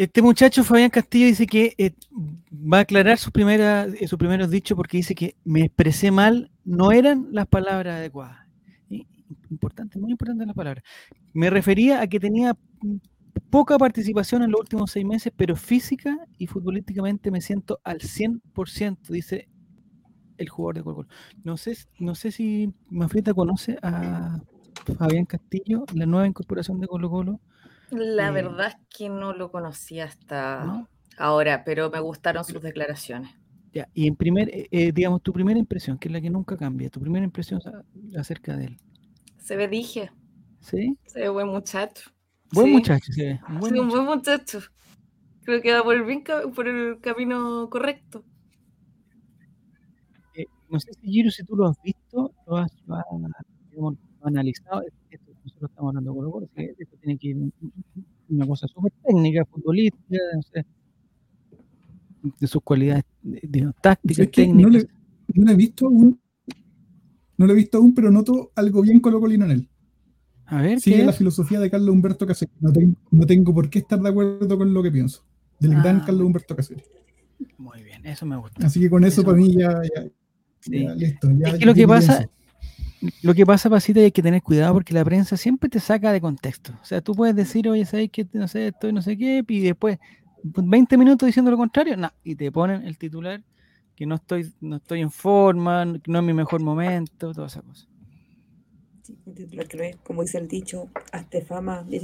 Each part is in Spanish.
Este muchacho Fabián Castillo dice que eh, va a aclarar sus, primeras, sus primeros dichos porque dice que me expresé mal, no eran las palabras adecuadas. Importante, muy importante la palabra. Me refería a que tenía poca participación en los últimos seis meses, pero física y futbolísticamente me siento al 100%, dice el jugador de Colo. No sé, no sé si Mafrita conoce a Fabián Castillo, la nueva incorporación de Colo Colo. La eh, verdad es que no lo conocía hasta ahora, pero me gustaron sus declaraciones. Ya, y en primer, eh, eh, digamos, tu primera impresión, que es la que nunca cambia, tu primera impresión acerca de él. Se ve, dije. ¿Sí? Se ve buen muchacho. Buen muchacho, sí. Un buen, sí, un buen muchacho. Creo que va por el, por el camino correcto. Eh, no sé si Giro, si tú lo has visto, lo has, analizado. Esto, nosotros estamos hablando con los que esto tiene que ir una cosa súper técnica, futbolística, no de sus cualidades de, tácticas, técnicas. No, lo he visto aún, no lo he visto aún, pero noto algo bien colocolino en él. A ver, Sigue la filosofía de Carlos Humberto Caselli. No tengo, no tengo por qué estar de acuerdo con lo que pienso. Del gran ah. Carlos Humberto Caselli. Muy bien, eso me gusta. Así que con eso, para mí ya, listo. es que lo que pasa, lo que pasa, Pasita, y hay que tener cuidado porque la prensa siempre te saca de contexto. O sea, tú puedes decir, oye, ¿sabes que no sé, estoy no sé qué? Y después 20 minutos diciendo lo contrario, no, y te ponen el titular que no estoy, no estoy en forma, no es mi mejor momento, toda esa cosa como dice el dicho, hazte fama, y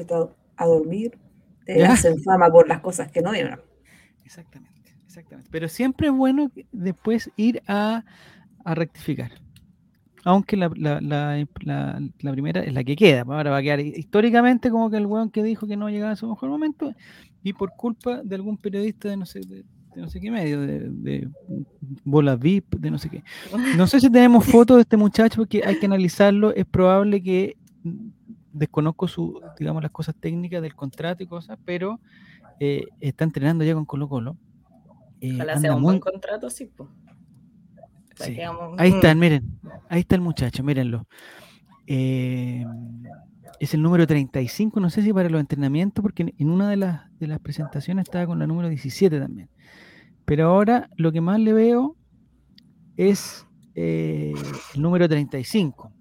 a dormir, te hacen fama por las cosas que no dieron. Exactamente, exactamente. Pero siempre es bueno después ir a, rectificar. Aunque la, primera es la que queda, pues ahora va a quedar históricamente como que el weón que dijo que no llegaba a su mejor momento y por culpa de algún periodista de no sé, de, no sé qué medio, de, de bola VIP, de no sé qué. No sé si tenemos fotos de este muchacho porque hay que analizarlo. Es probable que mm, desconozco su, digamos, las cosas técnicas del contrato y cosas, pero eh, está entrenando ya con Colo Colo. Eh, Ojalá sea un buen contrato, sí, pues. Ahí está, miren, ahí está el muchacho, mírenlo. Eh, es el número 35, no sé si para los entrenamientos, porque en una de las, de las presentaciones estaba con la número 17 también. Pero ahora lo que más le veo es eh, el número 35,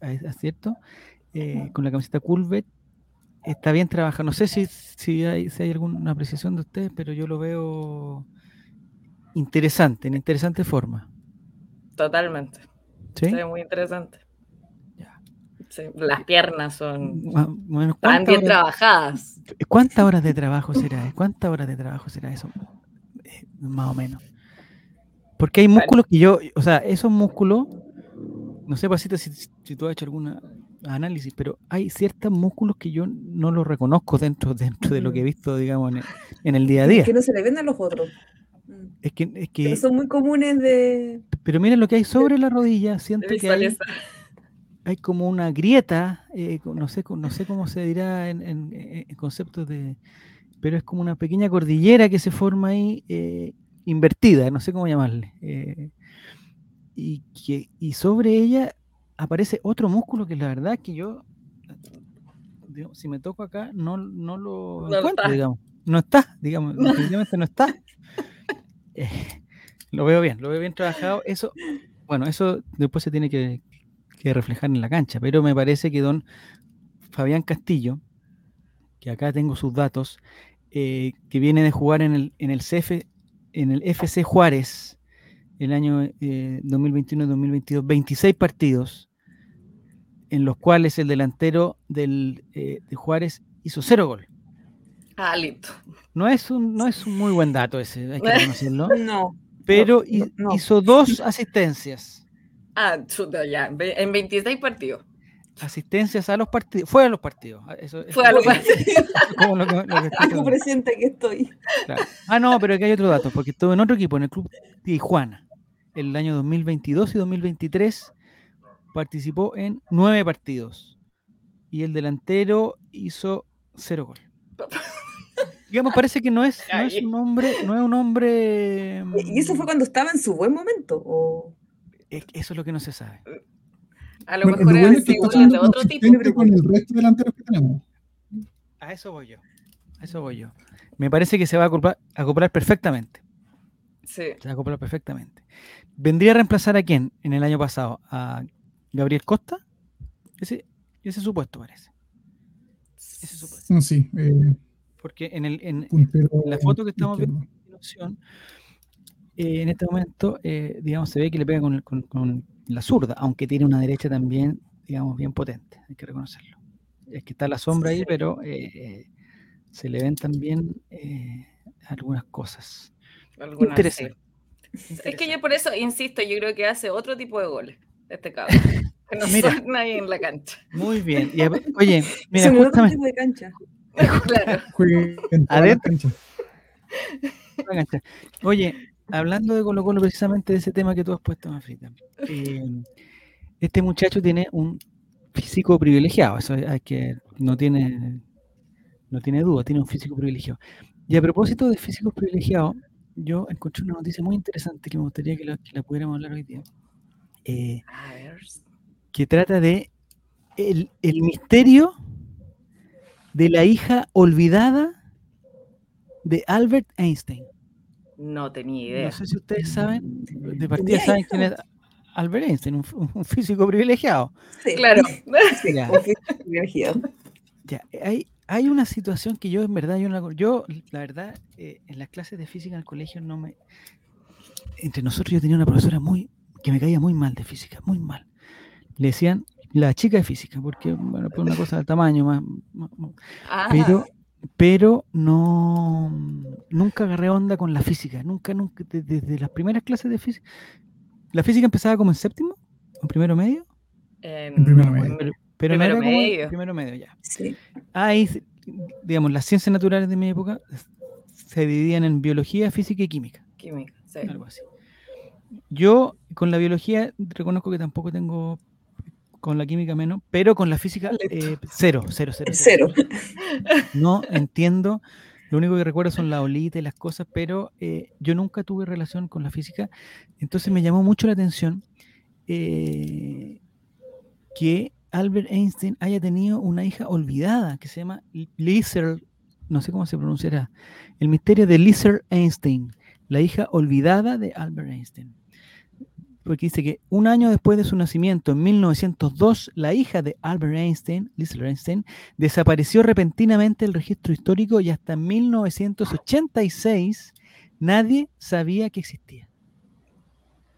¿es cierto? Eh, con la camiseta Culvet. Está bien trabajado. No sé si, si, hay, si hay alguna apreciación de ustedes, pero yo lo veo interesante, en interesante forma. Totalmente. ¿Sí? muy interesante. las piernas son están bien trabajadas. ¿Cuántas horas de trabajo será? ¿Cuántas horas de trabajo será eso? más o menos. Porque hay músculos que yo, o sea, esos músculos, no sé, Pasita, si, si tú has hecho algún análisis, pero hay ciertos músculos que yo no los reconozco dentro, dentro de lo que he visto, digamos, en el, día a día. Es que no se le ven a los otros. Mm. Es que, es que son muy comunes de. Pero miren lo que hay sobre la rodilla, siento que hay, hay, como una grieta, eh, no, sé, no sé cómo se dirá en, en conceptos de, pero es como una pequeña cordillera que se forma ahí eh, invertida, no sé cómo llamarle. Eh, y, que, y sobre ella aparece otro músculo que la verdad que yo, si me toco acá, no, no lo no encuentro, está. digamos. No está, digamos, definitivamente no está. Lo veo bien, lo veo bien trabajado. Eso, bueno, eso después se tiene que, que reflejar en la cancha, pero me parece que don Fabián Castillo, que acá tengo sus datos, eh, que viene de jugar en el, en el CF, en el FC Juárez el año 2021-2022, eh, 26 partidos, en los cuales el delantero del, eh, de Juárez hizo cero gol. Ah, listo. No es un, no es un muy buen dato ese, hay que reconocerlo. no. Pero hizo dos asistencias. Ah, ya, en 26 partidos asistencias a los partidos, fue a los partidos. Ah, eso, fue a los partidos. Como lo, lo presente que estoy. Ah, no, pero aquí hay otro dato, porque estuve en otro equipo, en el club Tijuana, el año 2022 y 2023 participó en nueve partidos y el delantero hizo cero gol. Digamos, parece que no es, no es un hombre, no es un hombre. ¿Y eso fue cuando estaba en su buen momento? ¿o? Eso es lo que no se sabe. A lo mejor era de otro tipo. con el resto delanteros que tenemos. A eso voy yo. eso voy yo. Me parece que se va a acoplar, acoplar perfectamente. Sí. Se va a acoplar perfectamente. ¿Vendría a reemplazar a quién en el año pasado? ¿A Gabriel Costa? Ese, ese supuesto parece. Ese supuesto. Sí. Eh, Porque en, el, en, la foto que estamos viendo eh, en este momento, eh, digamos, se ve que le pega con, con, la zurda, aunque tiene una derecha también, digamos, bien potente, hay que reconocerlo. Es que está la sombra ahí, pero se le ven también algunas cosas. Interesante. Es que yo por eso insisto, yo creo que hace otro tipo de goles este cabrón. Que no mira, nadie en la cancha. Muy bien. oye, mira, justamente, tipo de cancha. claro. Adentro. cancha. Oye, hablando de Colo Colo, precisamente de ese tema que tú has puesto, Mafrita. Eh, este muchacho tiene un físico privilegiado, eso hay que, no tiene, no tiene duda, tiene un físico privilegiado. Y a propósito de físicos privilegiados, yo encontré una noticia muy interesante que me gustaría que la, pudiéramos hablar hoy día. Eh, que trata de el, misterio de la hija olvidada de Albert Einstein. No tenía idea. No sé si ustedes saben, de partida saben quién es Albert Einstein, un, físico privilegiado. Sí, claro. un físico privilegiado. Ya, hay, hay una situación que yo en verdad, yo, la, yo la verdad, eh, en las clases de física en el colegio no me... Entre nosotros yo tenía una profesora muy, que me caía muy mal de física, muy mal. Le decían la chica de física, porque, bueno, por una cosa del tamaño más... Ah. Pero, pero no, nunca agarré onda con la física, nunca, nunca, desde, las primeras clases de física. ¿La física empezaba como en séptimo? ¿En primero medio? En primero medio. Pero primero no era medio. primero medio, ya. Sí. Ahí, digamos, las ciencias naturales de mi época se dividían en biología, física y química. Química, sí. Algo así. Yo con la biología reconozco que tampoco tengo, con la química menos, pero con la física eh, cero, cero, cero, cero. No entiendo. Lo único que recuerdo son la olita y las cosas, pero eh, yo nunca tuve relación con la física. Entonces me llamó mucho la atención eh, que Albert Einstein haya tenido una hija olvidada que se llama Lizard, no sé cómo se pronunciará, el misterio de Lizard Einstein, la hija olvidada de Albert Einstein. Porque dice que un año después de su nacimiento, en 1902, la hija de Albert Einstein, Lizard Einstein, desapareció repentinamente del registro histórico y hasta 1986 nadie sabía que existía.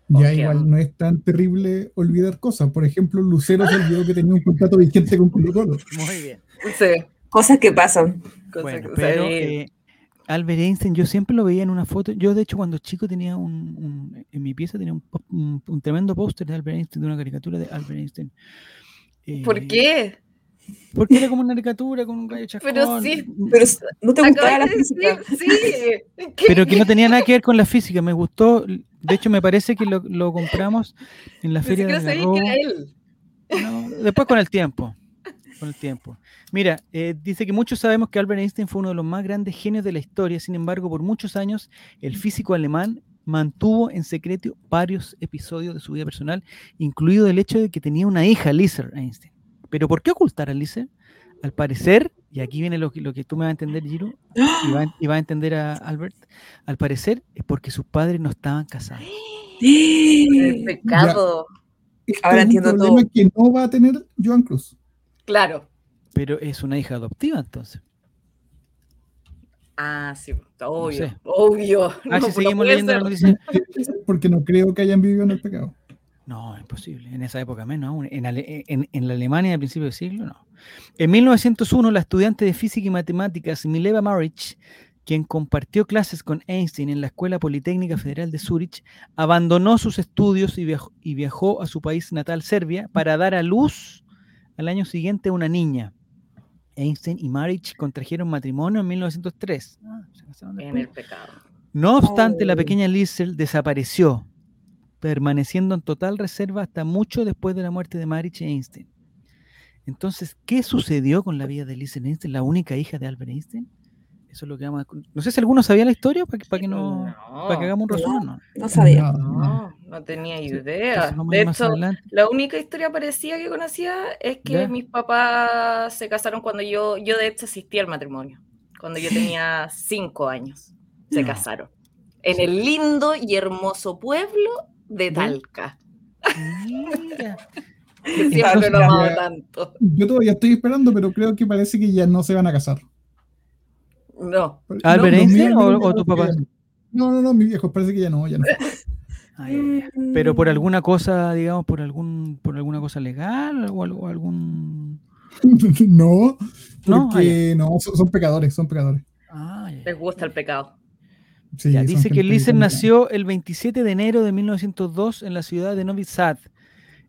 Ya igual no es tan terrible olvidar cosas. Por ejemplo, Lucero se olvidó que tenía un contrato vigente con Colo Colo. Muy bien. Sí. Cosas que pasan. bueno, pero eh, Albert Einstein, yo siempre lo veía en una foto. Yo, de hecho, cuando chico tenía un, en mi pieza tenía un, tremendo póster de Albert Einstein, de una caricatura de Albert Einstein. ¿Por eh, qué? Porque era como una caricatura con un gallo chascón. Pero sí, pero no te gustaba la física. sí. Pero que no tenía nada que ver con la física, me gustó. De hecho, me parece que lo, compramos en la feria de la él. después con el tiempo. Con el tiempo. Mira, eh, dice que muchos sabemos que Albert Einstein fue uno de los más grandes genios de la historia. Sin embargo, por muchos años, el físico alemán mantuvo en secreto varios episodios de su vida personal, incluido el hecho de que tenía una hija, Lisa Einstein. Pero ¿por qué ocultar a Lice? Al parecer, y aquí viene lo que, lo que tú me vas a entender, Giro, y va, a entender a Albert, al parecer es porque sus padres no estaban casados. El pecado. Ahora entiendo todo. que no va a tener Joan Cruz. Claro. Pero es una hija adoptiva entonces. Ah, sí, obvio, obvio. Ah, si seguimos leyendo la noticia. Porque no creo que hayan vivido en el pecado. No, imposible. En esa época menos aún. En, la Alemania del principio del siglo, no. En 1901, la estudiante de física y matemáticas Mileva Maric, quien compartió clases con Einstein en la Escuela Politécnica Federal de Zúrich, abandonó sus estudios y viajó, y viajó a su país natal, Serbia, para dar a luz al año siguiente una niña. Einstein y Maric contrajeron matrimonio en 1903. Ah, en el pecado. No obstante, la oh. pequeña Liesel desapareció permaneciendo en total reserva hasta mucho después de la muerte de Marich e Einstein. Entonces, ¿qué sucedió con la vida de Lisa Einstein, la única hija de Albert Einstein? Eso es lo que vamos a... No sé si alguno sabía la historia para que, para que, no, para que hagamos un resumen. No, no sabía. No, no tenía idea. de hecho, la única historia parecida que conocía es que mis papás se casaron cuando yo, yo de hecho asistí al matrimonio cuando yo tenía cinco años. Se casaron. En el lindo y hermoso pueblo de Talca. Mira. no tanto. Yo todavía estoy esperando, pero creo que parece que ya no se van a casar. No. ¿Albert Einstein o, tu papá? No, no, no, mi viejo parece que ya no, ya no. Pero por alguna cosa, digamos, por algún, por alguna cosa legal o algo, algún. no, porque no, son, pecadores, son pecadores. Ah, Les gusta el pecado. dice que Lizer nació el 27 de enero de 1902 en la ciudad de Novi Sad,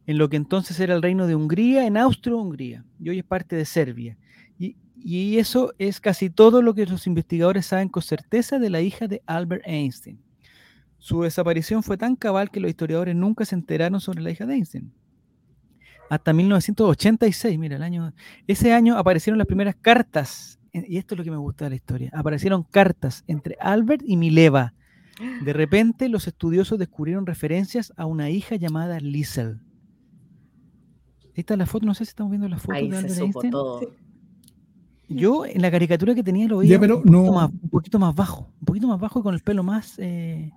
en lo que entonces era el reino de Hungría, en Austro-Hungría, y hoy es parte de Serbia. Y, y eso es casi todo lo que los investigadores saben con certeza de la hija de Albert Einstein. Su desaparición fue tan cabal que los historiadores nunca se enteraron sobre la hija de Einstein. Hasta 1986, mira, el año. Ese año aparecieron las primeras cartas, y esto es lo que me gusta de la historia. Aparecieron cartas entre Albert y Mileva. De repente, los estudiosos descubrieron referencias a una hija llamada Liesel. Esta es la foto, no sé si estamos viendo la foto de Albert Einstein. Yo en la caricatura que tenía lo veía un, poquito más, un, poquito más, bajo, un poquito más bajo y con el pelo más, eh,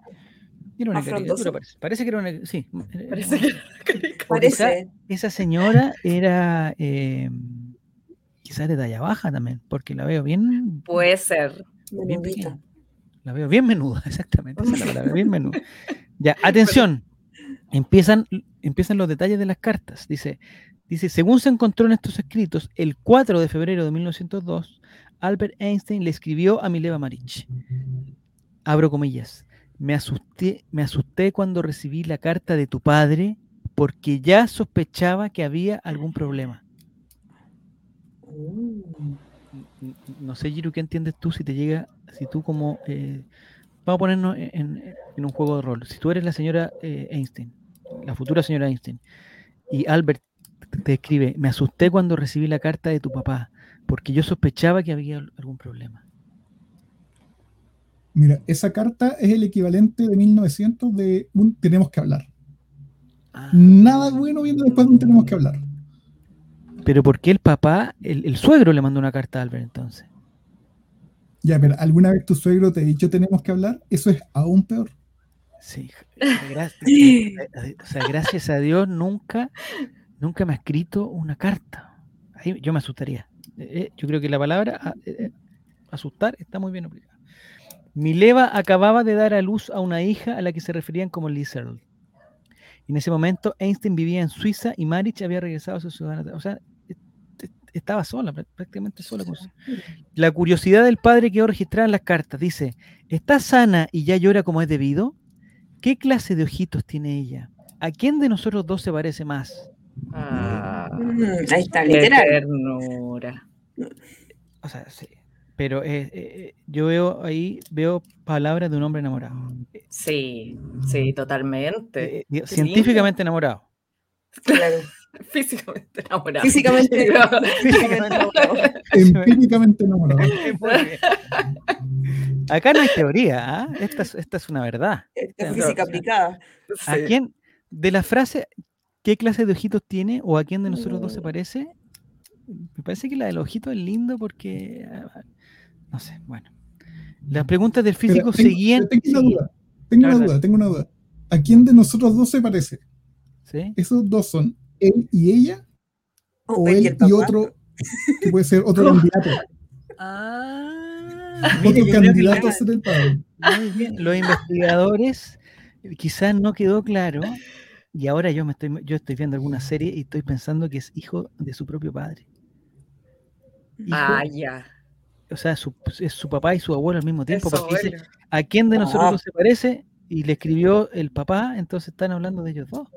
parece. que era una. Sí. Parece que parece. Esa, señora era. Eh, quizás de talla baja también, porque la veo bien. Puede ser. Bien La veo bien menuda, exactamente. bien menuda. Ya, atención. Empiezan, empiezan los detalles de las cartas. Dice, dice, según se encontró en estos escritos, el 4 de febrero de 1902, Albert Einstein le escribió a Mileva Marich. Abro comillas. Me asusté, me asusté cuando recibí la carta de tu padre porque ya sospechaba que había algún problema. No sé, Giru, ¿qué entiendes tú si te llega, si tú como... Eh, vamos a ponernos en, un juego de rol. Si tú eres la señora eh, Einstein, la futura señora Einstein, y Albert te escribe, me asusté cuando recibí la carta de tu papá porque yo sospechaba que había algún problema. Mira, esa carta es el equivalente de 1900 de un tenemos que hablar. Ah. Nada bueno viene después de un tenemos que hablar. Pero ¿por qué el papá, el, suegro le mandó una carta a Albert entonces? Ya, pero ¿alguna vez tu suegro te ha dicho tenemos que hablar? Eso es aún peor. Sí, gracias, o sea, gracias a Dios nunca, nunca me ha escrito una carta. Ahí yo me asustaría. Eh, eh, yo creo que la palabra ah, eh, asustar está muy bien aplicada. Mileva acababa de dar a luz a una hija a la que se referían como Lizard. En ese momento, Einstein vivía en Suiza y Marich había regresado a su ciudad O sea, estaba sola, prácticamente sola. La curiosidad del padre quedó registrada en las cartas. Dice, ¿está sana y ya llora como es debido? ¿Qué clase de ojitos tiene ella? ¿A quién de nosotros dos se parece más? Ah, mm, ahí está, literal. Ternura. O sea, sí pero eh, eh, yo veo ahí, veo palabras de un hombre enamorado. Sí, sí, totalmente. Eh, científicamente enamorado. Claro. Físicamente enamorado. Físicamente, enamorado. Empíricamente enamorado. Acá no hay teoría, ¿ah? esta, es, esta, es, una verdad. es física aplicada. ¿A quién, de la frase, qué clase de ojitos tiene o a quién de nosotros dos se mm. parece? Me parece que la del ojito es lindo porque ah, no sé, bueno. Las preguntas del físico seguían. Tengo una duda, tengo una duda, tengo una duda. ¿A quién de nosotros dos se parece? ¿Sí? ¿Esos dos son él y ella? ¿O, él y, otro, que puede ser otro candidato? Ah, otro candidato a ser el padre. Muy bien. Los investigadores, quizás no quedó claro, y ahora yo me estoy, yo estoy viendo alguna serie y estoy pensando que es hijo de su propio padre. ah, ya o sea, es su papá y su abuelo al mismo tiempo, porque dice, ¿a quién de nosotros se parece? Y le escribió el papá, entonces están hablando de ellos dos.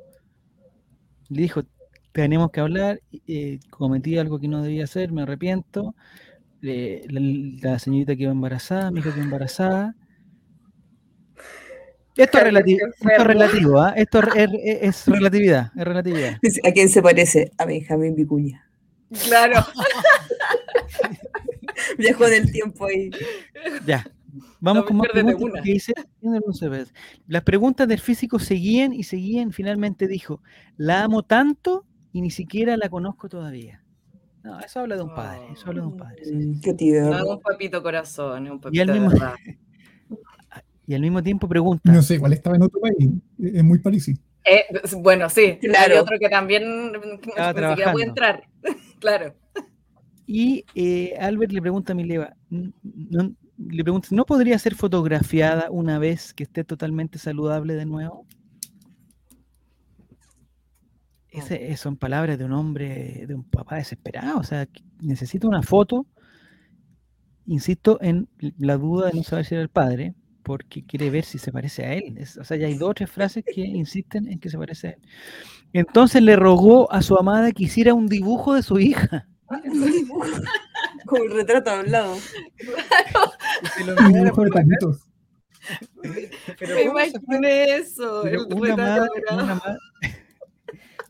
Le dijo, tenemos que hablar, eh, cometí algo que no debía hacer, me arrepiento. la, señorita quedó embarazada, mi hija quedó embarazada. Esto es, relativo, esto es relativo, ¿ah? esto es, es, relatividad, es relatividad. ¿A quién se parece? A Benjamín Vicuña. Claro. Viajó del tiempo ahí. Ya. Vamos con más preguntas que dice, Las preguntas del físico seguían y seguían. Finalmente dijo, la amo tanto y ni siquiera la conozco todavía. No, eso habla de un padre, eso habla de un padre. Mm, qué tío. No, un papito corazón, un papito y al mismo, y al mismo tiempo pregunta. No sé, igual estaba en otro país, es muy parecido. Eh, bueno, sí, claro. hay otro que también ni siquiera puede entrar, claro. Y eh, Albert le pregunta a Mileva, ¿no, le pregunta, ¿no podría ser fotografiada una vez que esté totalmente saludable de nuevo? Ese, son palabras de un hombre, de un papá desesperado. O sea, necesita una foto. Insisto en la duda de no saber si era el padre, porque quiere ver si se parece a él. o sea, ya hay dos o tres frases que insisten en que se parece a él. Entonces le rogó a su amada que hiciera un dibujo de su hija. Como el retrato a un lado. Pero eso. una, madre,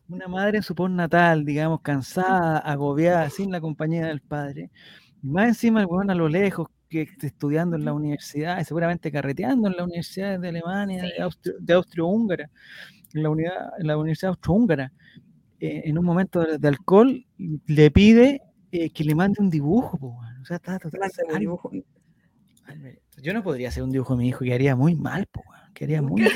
una, madre en su natal, digamos, cansada, agobiada, sin la compañía del padre. Y más encima el weón a lo lejos, que estudiando en la universidad, seguramente carreteando en la universidad de Alemania, de, Austria-Húngara, en, la unidad, en la Universidad Austro-Húngara, eh, en un momento de, alcohol, le pide eh, que le mande un dibujo. o sea, está totalmente. dibujo. Yo no podría hacer un dibujo de mi hijo, que haría muy mal, po, quedaría muy mal.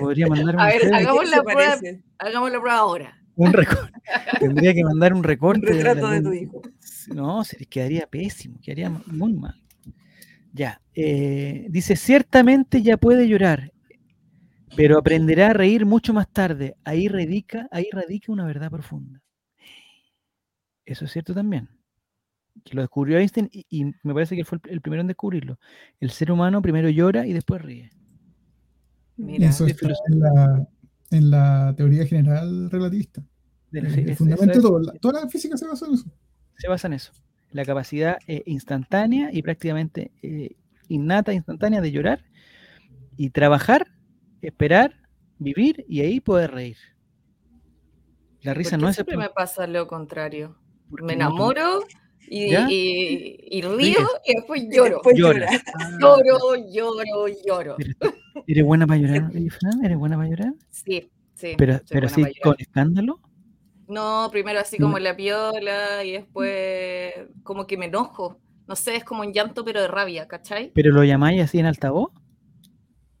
Podría mandar un A ver, hagamos la, prueba, hagamos la prueba ahora. Un recorte. Tendría que mandar un recorte. Un retrato de, tu hijo. No, se quedaría pésimo, quedaría muy mal. Ya, eh, dice, ciertamente ya puede llorar, pero aprenderá a reír mucho más tarde. Ahí radica, ahí radica una verdad profunda. Eso es cierto también. Que lo descubrió Einstein y, me parece que fue el, primero en descubrirlo. El ser humano primero llora y después ríe. Eso está en la, teoría general relativista. el, fundamento todo, toda la física se basa en eso. Se basa en eso. La capacidad eh, instantánea y prácticamente eh, innata, instantánea de llorar y trabajar, esperar, vivir y ahí poder reír. La risa no es. Siempre me pasa lo contrario me enamoro y, y, río y después lloro. lloro, lloro, lloro. ¿Eres buena para llorar, ¿Eres buena para llorar? Sí, sí. Pero, pero sí, con escándalo. No, primero así como la piola y después como que me enojo. No sé, es como un llanto pero de rabia, ¿cachai? ¿Pero lo llamáis así en altavoz?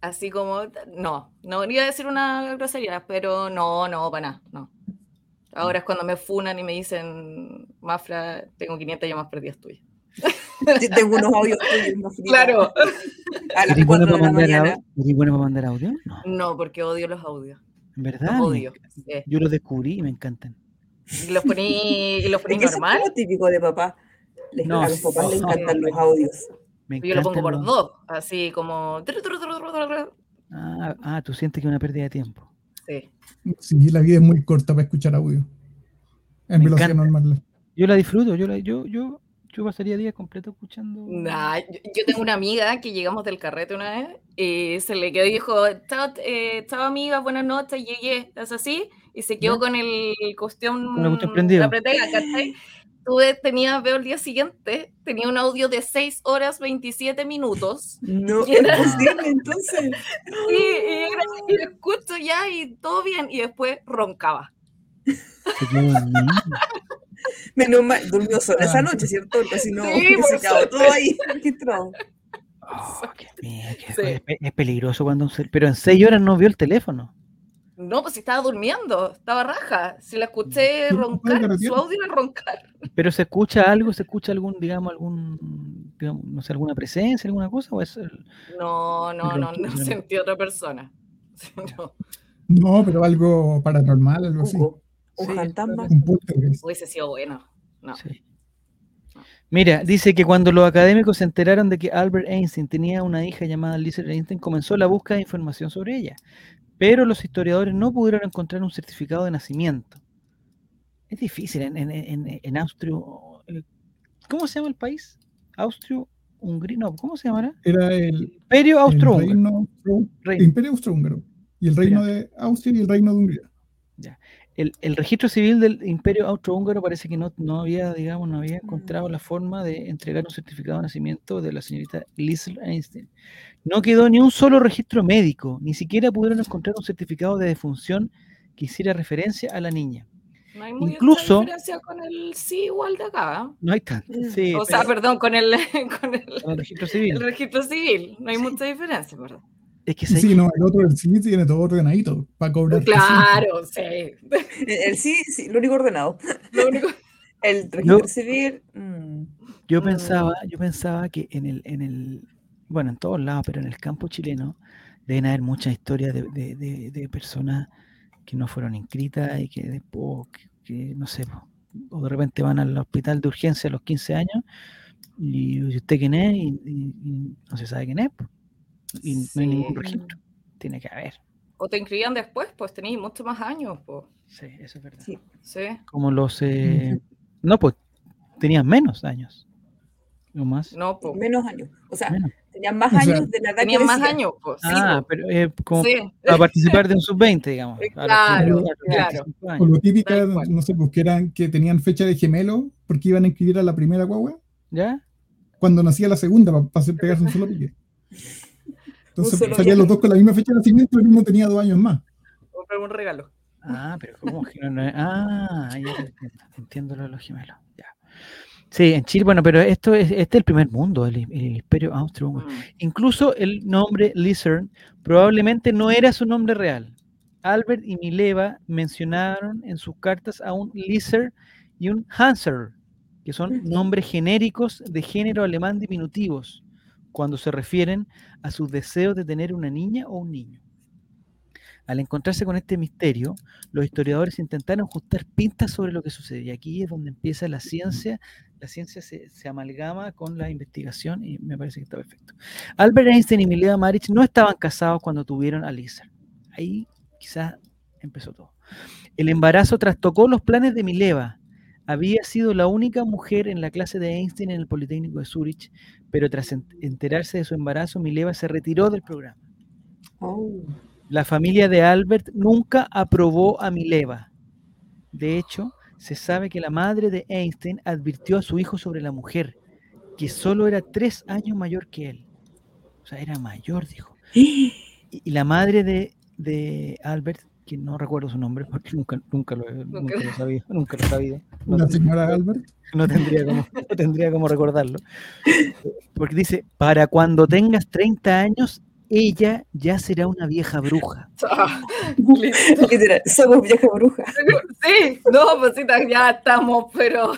Así como, no, no iba a decir una grosería, pero no, no, para nada, no. Ahora es cuando me funan y me dicen, Mafra, tengo 500 llamadas perdidas tuyas. tengo unos audios tuyos. claro. A las 4 de la mañana. ¿Eres bueno para mandar audio? No. no, porque odio los audios. ¿En verdad? Los odio. Yo los descubrí y me encantan. ¿Y los poní, y los poní normal? Es típico de papá. no, a los papás les encantan los audios. Yo lo pongo por dos, así como... Ah, ah, tú sientes que es una pérdida de tiempo. Sí. Sí, la vida es muy corta para escuchar audio. En velocidad normal. Yo la disfruto, yo, la, yo, yo, yo pasaría días completos escuchando. Nah, yo, tengo una amiga que llegamos del carrete una vez y se le quedó y dijo, chao, eh, amiga, buenas noches, llegué, es así, y se quedó con el cuestión, la cuestión prendida tuve, tenía, veo el día siguiente, tenía un audio de 6 horas 27 minutos. No, era, entonces. Sí, y, y escucho ya y todo bien, y después roncaba. Menos mal, durmió solo esa noche, ¿cierto? Porque si no, se quedó todo ahí registrado. Oh, es, peligroso cuando pero en 6 horas no vio el teléfono. No, pues si estaba durmiendo, estaba raja. Si la escuché roncar, su audio era roncar. Pero se escucha algo, se escucha algún, digamos, algún, digamos, no sé, alguna presencia, alguna cosa, o es No, no, no, no sentí otra persona. No. no. pero algo paranormal, algo así. Un fantasma. Hubiese sido bueno. No. Mira, dice que cuando los académicos se enteraron de que Albert Einstein tenía una hija llamada Lisa Einstein, comenzó la búsqueda de información sobre ella pero los historiadores no pudieron encontrar un certificado de nacimiento. Es difícil en, en, en, Austria. Eh, ¿Cómo se llama el país? Austria, Hungría, no, ¿cómo se llamará? Era el Imperio Austrohúngaro. Imperio Austrohúngaro. Y el reino de Austria y el reino de Hungría. Ya. El, el, registro civil del Imperio Austrohúngaro parece que no, no había, digamos, no había encontrado la forma de entregar un certificado de nacimiento de la señorita Liesl Einstein. No quedó ni un solo registro médico, ni siquiera pudieron encontrar un certificado de defunción que hiciera referencia a la niña. No hay mucha Incluso, diferencia con el sí igual de acá. No hay tanto. Mm. Sí, o sea, perdón, con el, con el, registro civil. El registro civil. No hay mucha diferencia, ¿verdad? Es que sí, no, el otro, el sí tiene todo ordenadito para cobrar. Claro, sí. El, sí, sí, lo único ordenado. Lo único. El registro civil. Mm. Yo pensaba, yo pensaba que en el, en el, bueno, en todos lados, pero en el campo chileno deben haber muchas historias de, de, de, personas que no fueron inscritas y que después, que, no sé, o de repente van al hospital de urgencia a los 15 años y, usted quién es y, no se sabe quién es y no hay ningún registro. Tiene que haber. O te inscribían después, pues tenéis muchos más años. Pues. Sí, eso es verdad. Sí. Como los... Eh, no, pues tenían menos años. ¿O más? No, pues. Menos años. O sea, tenían más años de la edad Tenían más años, pues. Ah, pero eh, como para participar de un sub-20, digamos. Claro, claro. O lo típica, no sé, pues que eran que tenían fecha de gemelo porque iban a inscribir a la primera guagua. ¿Ya? Cuando nacía la segunda, para, para pegarse un solo pique. Entonces salían los dos con la misma fecha de nacimiento, el mismo tenía dos años más. Comprar un regalo. Ah, pero ¿cómo que no, es? Ah, ya entiendo, entiendo lo de los gemelos. Ya. Sí, en Chile, bueno, pero esto es, este es el primer mundo, el, imperio austro mm. Incluso el nombre Lizard probablemente no era su nombre real. Albert y Mileva mencionaron en sus cartas a un Lizard y un Hanser, que son nombres genéricos de género alemán diminutivos, cuando se refieren a sus deseos de tener una niña o un niño. Al encontrarse con este misterio, los historiadores intentaron ajustar pintas sobre lo que sucede. Y aquí es donde empieza la ciencia. La ciencia se, amalgama con la investigación y me parece que está perfecto. Albert Einstein y Mileva Maric no estaban casados cuando tuvieron a Lisa. Ahí quizás empezó todo. El embarazo trastocó los planes de Mileva. Había sido la única mujer en la clase de Einstein en el Politécnico de Zurich, pero tras enterarse de su embarazo, Mileva se retiró del programa. Oh. La familia de Albert nunca aprobó a Mileva. De hecho, se sabe que la madre de Einstein advirtió a su hijo sobre la mujer, que solo era tres años mayor que él. O sea, era mayor, dijo. Y, la madre de, Albert, que no recuerdo su nombre, porque nunca, nunca, lo, nunca lo sabía, nunca lo sabía. ¿La señora Albert? No tendría, como, no tendría como recordarlo. Porque dice, para cuando tengas 30 años, ella ya será una vieja bruja. Ah, literal, somos vieja bruja. Sí, no, pues sí, ya estamos, pero.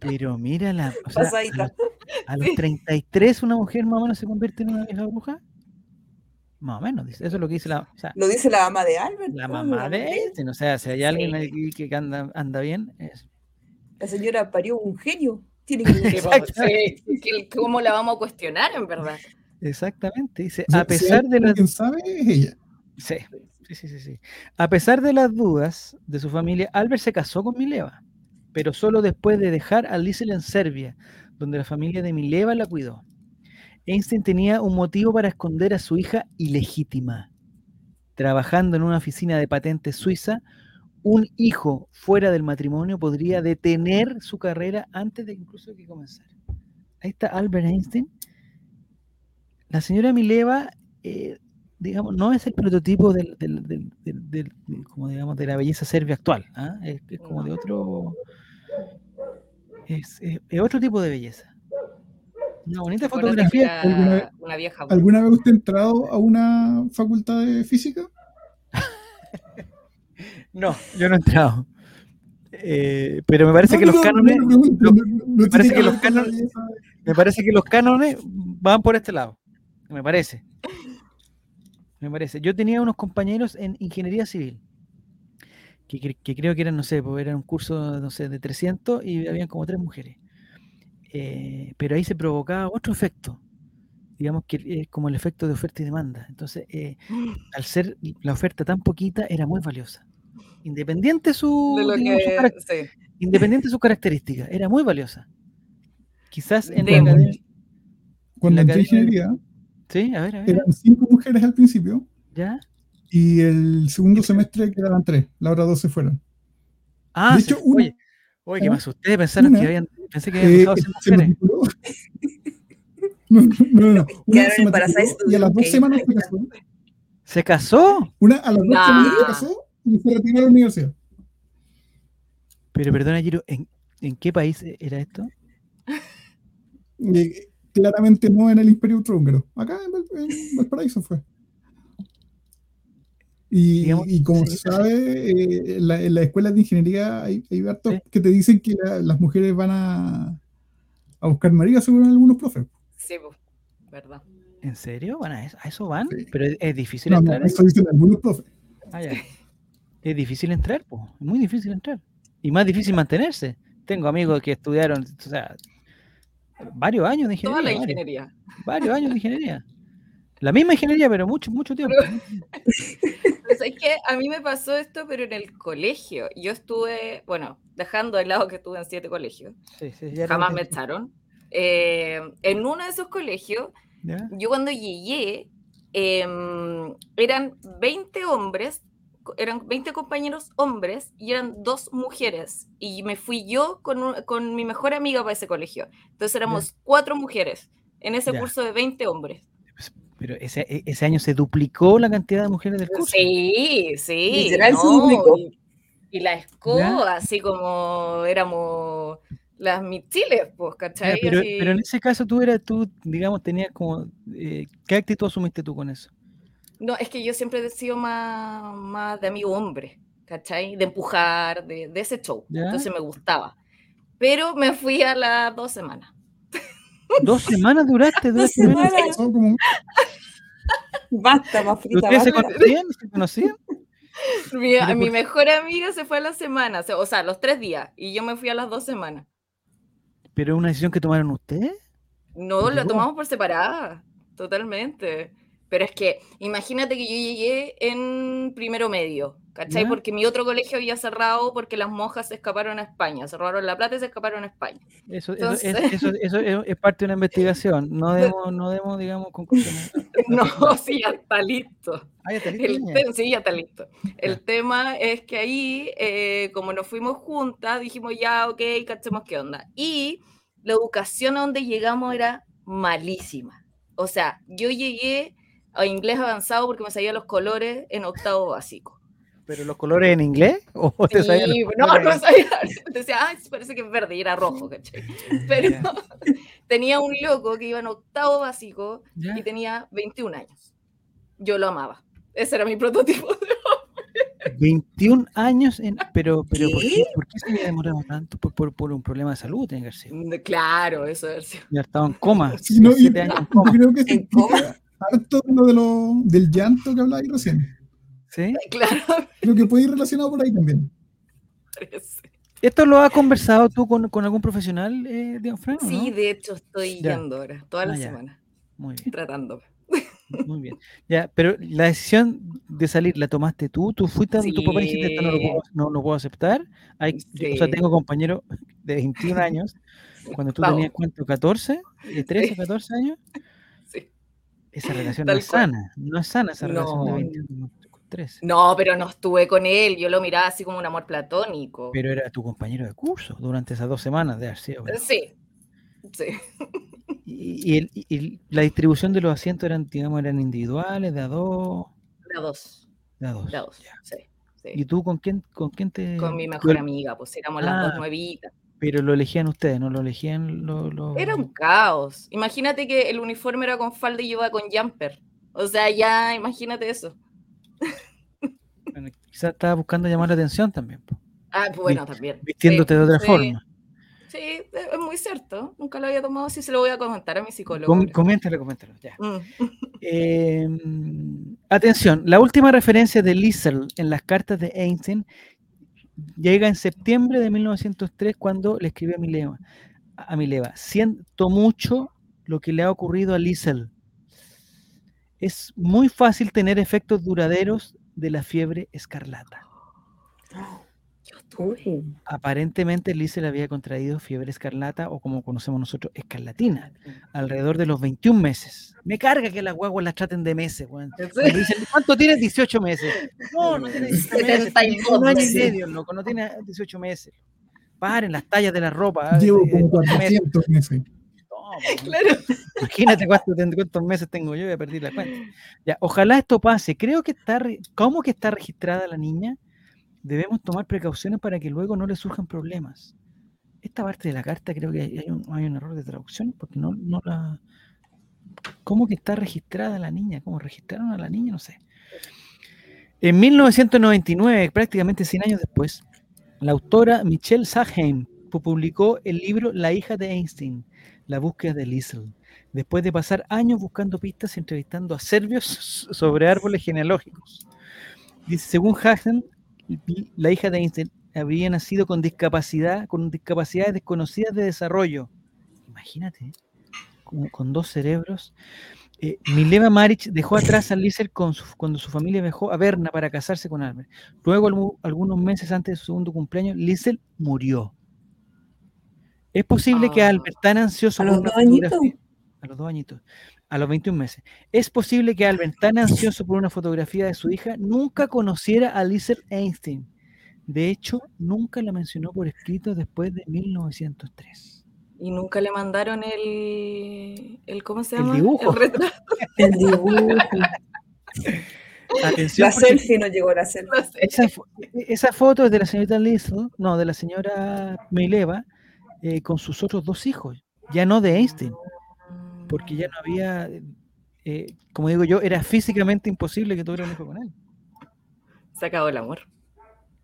Pero mira, la, a, los 33 una mujer más o menos se convierte en una vieja bruja. Más o menos, eso es lo que dice la. lo dice la mamá de Albert. La mamá de Einstein, o sea, si hay alguien aquí que anda, anda bien, es. La señora parió un genio. Tiene que sí, ¿Cómo la vamos a cuestionar, en verdad? Exactamente, dice, a pesar de las... sabe es ella. Sí, sí, sí, sí, A pesar de las dudas de su familia, Albert se casó con Mileva, pero solo después de dejar a Liesel en Serbia, donde la familia de Mileva la cuidó. Einstein tenía un motivo para esconder a su hija ilegítima. Trabajando en una oficina de patentes suiza, un hijo fuera del matrimonio podría detener su carrera antes de incluso que comenzara. Ahí está Albert Einstein la señora Mileva, eh, digamos, no es el prototipo del, como digamos, de la belleza serbia actual. ¿ah? Es, como de otro. Es, otro tipo de belleza. Una bonita fotografía. ¿Alguna, una vieja ¿Alguna vez usted ha entrado a una facultad de física? no, yo no he entrado. Eh, pero me parece que los cánones. me, parece que los cánones me parece que los cánones van por este lado me parece. Me parece. Yo tenía unos compañeros en ingeniería civil, que, creo que eran, no sé, pues eran un curso, no sé, de 300 y habían como tres mujeres. Eh, pero ahí se provocaba otro efecto, digamos que es como el efecto de oferta y demanda. Entonces, eh, al ser la oferta tan poquita, era muy valiosa. Independiente su, independiente de sus características, era muy valiosa. Quizás en la cuando entré ingeniería, Sí, a ver, a ver. Eran cinco mujeres al principio. ¿Ya? Y el segundo semestre quedaban tres. La hora dos se fueron. Ah, de hecho, oye, oye, que me asusté. Pensaron que habían, pensé que habían eh, se mujeres. No, no, no. Una se y a las dos semanas se casó. ¿Se casó? Una a las dos semanas se casó y se retiró a la universidad. Pero perdona, Giro, ¿en, ¿en qué país era esto? Eh, claramente no en el Imperio Austrohúngaro. Acá en, Valparaíso fue. Y, como se sabe, eh, en, la, las escuelas de ingeniería hay, hay que te dicen que las mujeres van a, a buscar marido, según algunos profes. Sí, verdad. ¿En serio? ¿Van a, eso, van? Pero es, difícil entrar. No, eso dicen algunos profes. Ah, es difícil entrar, pues. Es muy difícil entrar. Y más difícil mantenerse. Tengo amigos que estudiaron, o sea, varios años de ingeniería. Toda la ingeniería. Varios, años de ingeniería. La misma ingeniería, pero mucho, mucho tiempo. Pues es que a mí me pasó esto, pero en el colegio. Yo estuve, bueno, dejando de lado que estuve en siete colegios. Sí, sí, jamás me echaron. Eh, en uno de esos colegios, yo cuando llegué, em, eran 20 hombres eran 20 compañeros hombres y eran dos mujeres. Y me fui yo con, con mi mejor amiga para ese colegio. Entonces éramos cuatro mujeres en ese curso de 20 hombres. Pues, pero ese, e, ese, año se duplicó la cantidad de mujeres del curso. Sí, sí. y, la escoba, así como éramos las mitiles, pues, ¿cachai? pero, pero, en ese caso tú eras, tú, digamos, tenías como, eh, ¿qué actitud asumiste tú con eso? No, es que yo siempre he sido más, más de amigo hombre, ¿cachai? De empujar, de, de ese show. Entonces me gustaba. Pero me fui a las dos semanas. ¿Dos semanas duraste? ¿Dos semanas? Basta, más frita. ¿Ustedes se conocían? ¿Se conocían? Mi, mi, mejor amiga se fue a las semanas, o sea, los tres días, y yo me fui a las dos semanas. ¿Pero es una decisión que tomaron ustedes? No, la tomamos por separada, totalmente. Pero es que imagínate que yo llegué en primero medio, ¿cachai? Porque mi otro colegio había cerrado porque las monjas se escaparon a España, cerraron La Plata y se escaparon a España. Eso, eso, eso, es, parte de una investigación, no demos, no demos digamos, conclusiones. no, sí, ya está listo. Ah, ya está listo. El, sí, ya está listo. El tema es que ahí, eh, como nos fuimos juntas, dijimos ya, ok, cachemos qué onda. Y la educación a donde llegamos era malísima. O sea, yo llegué a inglés avanzado porque me sabía los colores en octavo básico. ¿Pero los colores en inglés? ¿O te sí, no, no sabía. Decía, ah, parece que es verde y era rojo, ¿cachai? Pero tenía un loco que iba en octavo básico y tenía 21 años. Yo lo amaba. Ese era mi prototipo de hombre. 21 años, en, pero, pero ¿por, qué, ¿por, qué, se había demorado tanto? ¿Por, por, por, un problema de salud, tiene que ser. Mm, claro, eso es. Ya estaba en coma. no, años en coma. Creo que ¿En coma? Harto lo, de lo del llanto que hablaba ahí recién. Sí. Claro. Creo que puede ir relacionado por ahí también. ¿Esto lo has conversado tú con, con algún profesional, eh, Frank? Sí, de hecho estoy yendo ahora, toda la ah, semana. Muy bien. Tratándome. Muy bien. Ya, pero la decisión de salir la tomaste tú, tú fuiste a tu papá y dijiste, no lo puedo, no, no puedo aceptar. Hay, O sea, tengo compañeros de 21 años, cuando tú tenías, ¿cuánto? ¿14? ¿13 o 14 años? Esa relación no es sana, no es sana esa relación de 21 13. No, pero no estuve con él, yo lo miraba así como un amor platónico. Pero era tu compañero de curso durante esas dos semanas de Arceo. Sí, sí. ¿Y, la distribución de los asientos eran, digamos, eran individuales, de a dos? De a dos. De a dos. De a dos, sí, ¿Y tú con quién, con quién te...? Con mi mejor amiga, pues éramos las dos ah. nuevitas. Pero lo elegían ustedes, ¿no? Lo elegían los... Era un caos. Imagínate que el uniforme era con falda y iba con jumper. O sea, ya imagínate eso. Bueno, quizás estaba buscando llamar la atención también. Ah, pues bueno, también. Vistiéndote de otra forma. Sí, es muy cierto. Nunca lo había tomado así, se lo voy a comentar a mi psicólogo. coméntalo, coméntalo, ya. Mm. Em, atención, la última referencia de Liesel en las cartas de Einstein llega en septiembre de 1903 cuando le escribe a Mileva, a Mileva, siento mucho lo que le ha ocurrido a Liesel. Es muy fácil tener efectos duraderos de la fiebre escarlata. Aparentemente Liesel había contraído fiebre escarlata o como conocemos nosotros, escarlatina, alrededor de los 21 meses. Me carga que las guaguas las traten de meses. ¿cuánto tienes? 18 meses. No, no tiene 18 meses. un año y medio, loco, no tiene 18 meses. Paren las tallas de la ropa. Llevo como 400 meses. Claro. Imagínate cuántos, meses tengo yo, voy a perder la cuenta. Ya, ojalá esto pase. Creo que está, ¿cómo que está registrada la niña? Debemos tomar precauciones para que luego no le surjan problemas. Esta parte de la carta creo que hay un, error de traducción porque no, no la... ¿Cómo que está registrada la niña? ¿Cómo registraron a la niña? No sé. En 1999, prácticamente 100 años después, la autora Michelle Saheim publicó el libro La hija de Einstein, La búsqueda de Liesel, después de pasar años buscando pistas y entrevistando a serbios sobre árboles genealógicos. Según Hagen, la hija de Einstein habría nacido con discapacidad, con discapacidades desconocidas de desarrollo. Imagínate, con, dos cerebros. Eh, Mileva Maric dejó atrás a Liesel cuando su familia viajó a Berna para casarse con Albert. Luego, algunos meses antes de su segundo cumpleaños, Liesel murió. Es posible que ah. Albert, tan ansioso por una fotografía, a los dos añitos, a los 21 meses, es posible que Albert, tan ansioso por una fotografía de su hija, nunca conociera a Liesel Einstein. De hecho, nunca la mencionó por escrito después de 1903. Y nunca le mandaron el, el ¿cómo se llama? El dibujo. El retrato. El dibujo. Atención, la selfie no llegó a la selfie. Esa, esa, foto es de la señorita Liesel, no, de la señora Meileva, eh, con sus otros dos hijos, ya no de Einstein, porque ya no había, eh, como digo yo, era físicamente imposible que tuviera un hijo con él. Se acabó el amor.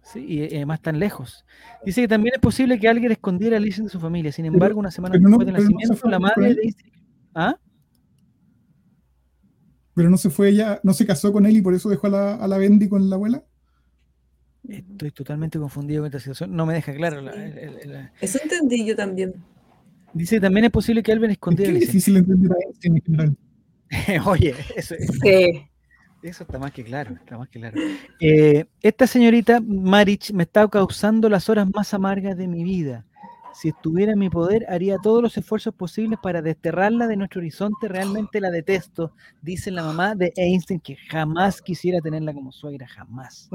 Sí, y eh, además tan lejos. Dice que también es posible que alguien escondiera a Einstein de su familia. Sin embargo, una semana después del nacimiento, la madre de. ¿Ah? Pero no se fue ella, no se casó con él y por eso dejó a la, a la Bendy con la abuela. Estoy totalmente confundido con esta situación. No me deja claro. Eso entendí yo también. Dice también es posible que Alvin escondiera. Es difícil entender a en general. Oye, eso, eso está más que claro. Está más que claro. Eh, esta señorita Marich me está causando las horas más amargas de mi vida. Si estuviera en mi poder, haría todos los esfuerzos posibles para desterrarla de nuestro horizonte. Realmente la detesto, dice la mamá de Einstein, que jamás quisiera tenerla como suegra, jamás.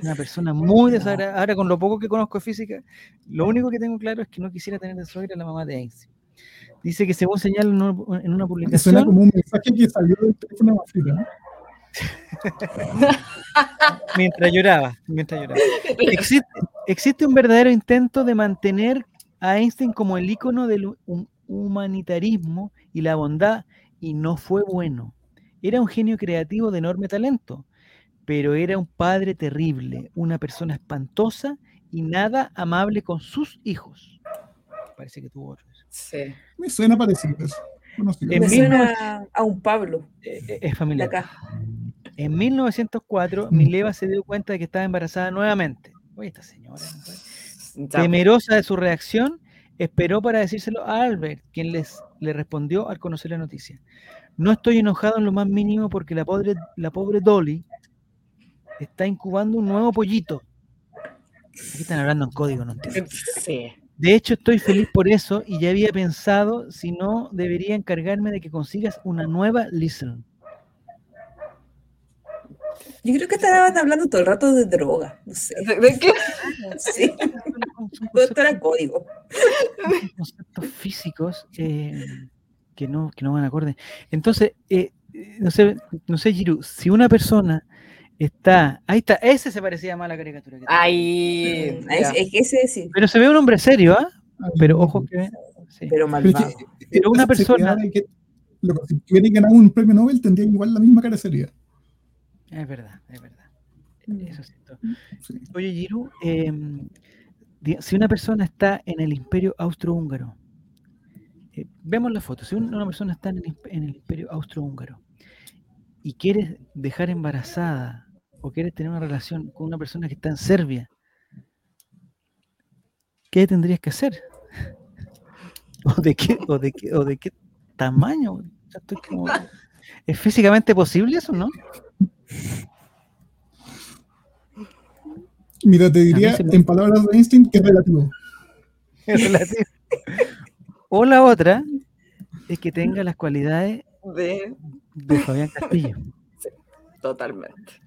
Una persona muy desagradable. Ahora, con lo poco que conozco de física, lo único que tengo claro es que no quisiera tener de suegra a la mamá de Einstein. Dice que según señala en una publicación. Suena como un mensaje que salió del teléfono ¿no? mientras lloraba, mientras lloraba. Existe, existe, un verdadero intento de mantener a Einstein como el icono del humanitarismo y la bondad, y no fue bueno. Era un genio creativo de enorme talento, pero era un padre terrible, una persona espantosa y nada amable con sus hijos. Parece que tuvo otro. Sí. Me suena parecido eso. Me suena a un Pablo. Eh, eh, es familiar. En 1904, Mileva se dio cuenta de que estaba embarazada nuevamente. Oye, esta señora. Temerosa de su reacción, esperó para decírselo a Albert, quien les, le respondió al conocer la noticia. No estoy enojado en lo más mínimo porque la pobre, la pobre Dolly está incubando un nuevo pollito. Aquí están hablando en código, no entiendo. Sí. De hecho, estoy feliz por eso y ya había pensado si no debería encargarme de que consigas una nueva listen. Yo creo que estaban hablando todo el rato de droga. No sé. ¿De qué? Sí. Todo era código. Conceptos físicos eh, que, no, que no van acorde. Entonces, eh, no sé, no sé, Giru, si una persona está, ahí está, ese se parecía más a la caricatura. Que ahí, es, que ese sí. Pero se ve un hombre serio, ¿ah? Pero ojo que. Sí. Pero malvado. Pero, una persona. Que, si quieren ganar un premio Nobel, tendría igual la misma cara seria. Es verdad, es verdad. Mm. Eso es cierto. Oye, Giru, em, si una persona está en el imperio austrohúngaro, eh, vemos la foto, si una persona está en el, imperio austrohúngaro y quieres dejar embarazada o quieres tener una relación con una persona que está en Serbia, ¿qué tendrías que hacer? ¿O de qué, o de qué, o de qué tamaño? ¿Es físicamente posible eso, no? Mira, te diría en palabras de Einstein que es relativo. Es relativo. o la otra es que tenga las cualidades de, de Fabián Castillo. totalmente.